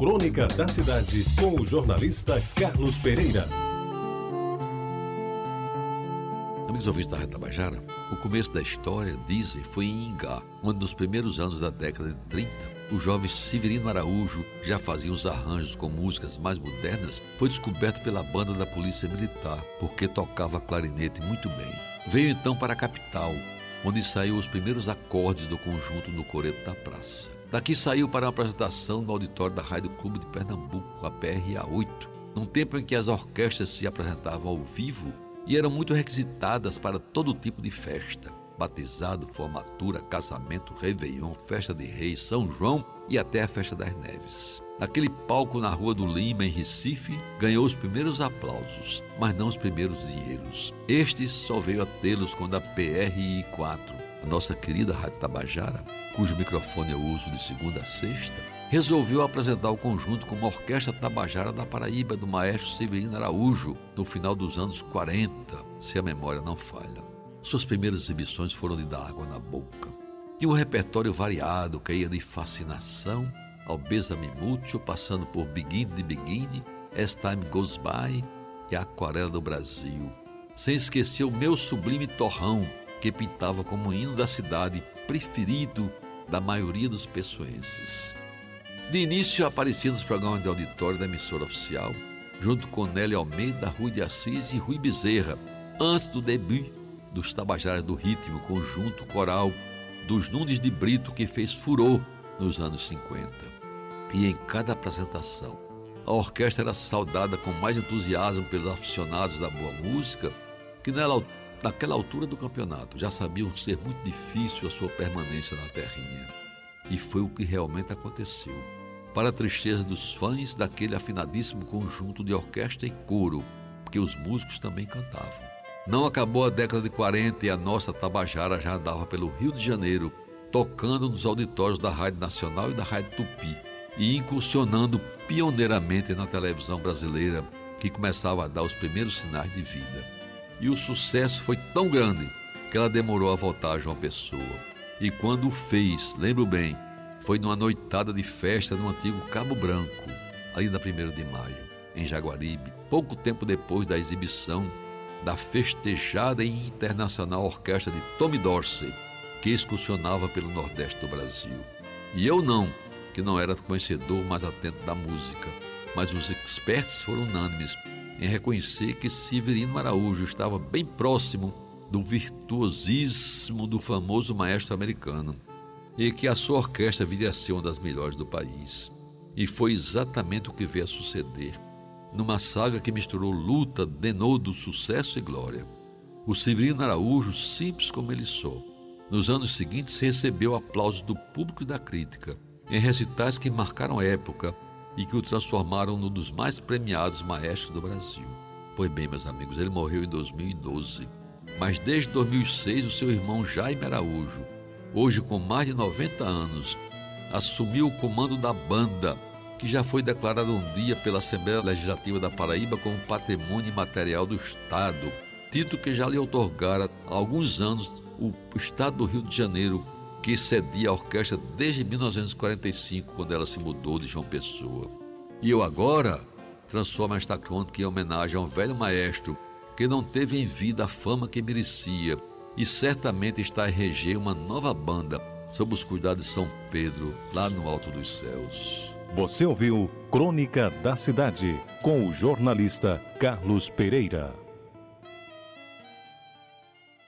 Crônica da Cidade, com o jornalista Carlos Pereira. Amigos ouvintes da Reta Bajara, o começo da história, dizem, foi em Ingá, onde nos primeiros anos da década de 30, o jovem Severino Araújo já fazia os arranjos com músicas mais modernas, foi descoberto pela banda da Polícia Militar, porque tocava clarinete muito bem. Veio então para a capital, onde saiu os primeiros acordes do conjunto no Coreto da Praça. Daqui saiu para uma apresentação no auditório da Rádio Clube de Pernambuco, a PRA 8, num tempo em que as orquestras se apresentavam ao vivo e eram muito requisitadas para todo tipo de festa. Batizado, formatura, casamento, réveillon, festa de reis, São João e até a festa das neves. Naquele palco na Rua do Lima, em Recife, ganhou os primeiros aplausos, mas não os primeiros dinheiros. Estes só veio a tê-los quando a PRI 4, a nossa querida Rádio Tabajara, cujo microfone eu uso de segunda a sexta, resolveu apresentar o conjunto com uma orquestra tabajara da Paraíba do maestro Severino Araújo no final dos anos 40, se a memória não falha. Suas primeiras exibições foram de dar água na boca. Tinha um repertório variado que ia de fascinação ao Besame Mútuo, passando por Begin de Begin, As Time Goes By e a Aquarela do Brasil. Sem esquecer o meu sublime torrão, que pintava como hino da cidade preferido da maioria dos pessoenses. De início aparecia nos programas de auditório da emissora oficial, junto com Nelly Almeida, Rui de Assis e Rui Bezerra, antes do debut dos Tabajaras do Ritmo, conjunto coral dos Nunes de Brito que fez furor nos anos 50. E em cada apresentação, a orquestra era saudada com mais entusiasmo pelos aficionados da boa música, que naquela altura do campeonato já sabiam ser muito difícil a sua permanência na terrinha. E foi o que realmente aconteceu. Para a tristeza dos fãs daquele afinadíssimo conjunto de orquestra e coro, que os músicos também cantavam. Não acabou a década de 40 e a nossa Tabajara já andava pelo Rio de Janeiro, tocando nos auditórios da Rádio Nacional e da Rádio Tupi e incursionando pioneiramente na televisão brasileira, que começava a dar os primeiros sinais de vida. E o sucesso foi tão grande que ela demorou a voltar a João Pessoa. E quando o fez, lembro bem, foi numa noitada de festa no antigo Cabo Branco, ali na 1 de maio, em Jaguaribe, pouco tempo depois da exibição da festejada e internacional orquestra de Tommy Dorsey, que excursionava pelo Nordeste do Brasil. E eu não, que não era conhecedor mais atento da música, mas os experts foram unânimes em reconhecer que Severino Araújo estava bem próximo do virtuosismo do famoso maestro americano e que a sua orquestra viria a ser uma das melhores do país. E foi exatamente o que veio a suceder numa saga que misturou luta, denodo, sucesso e glória. O Severino Araújo, simples como ele só, nos anos seguintes recebeu aplausos do público e da crítica, em recitais que marcaram a época e que o transformaram num dos mais premiados maestros do Brasil. Pois bem, meus amigos, ele morreu em 2012. Mas desde 2006, o seu irmão Jaime Araújo, hoje com mais de 90 anos, assumiu o comando da banda que já foi declarado um dia pela Assembleia Legislativa da Paraíba como Patrimônio Imaterial do Estado, título que já lhe otorgara há alguns anos o Estado do Rio de Janeiro, que cedia a orquestra desde 1945, quando ela se mudou de João Pessoa. E eu agora transformo esta crônica em homenagem a um velho maestro que não teve em vida a fama que merecia e certamente está a reger uma nova banda sob os cuidados de São Pedro, lá no alto dos céus. Você ouviu Crônica da Cidade com o jornalista Carlos Pereira.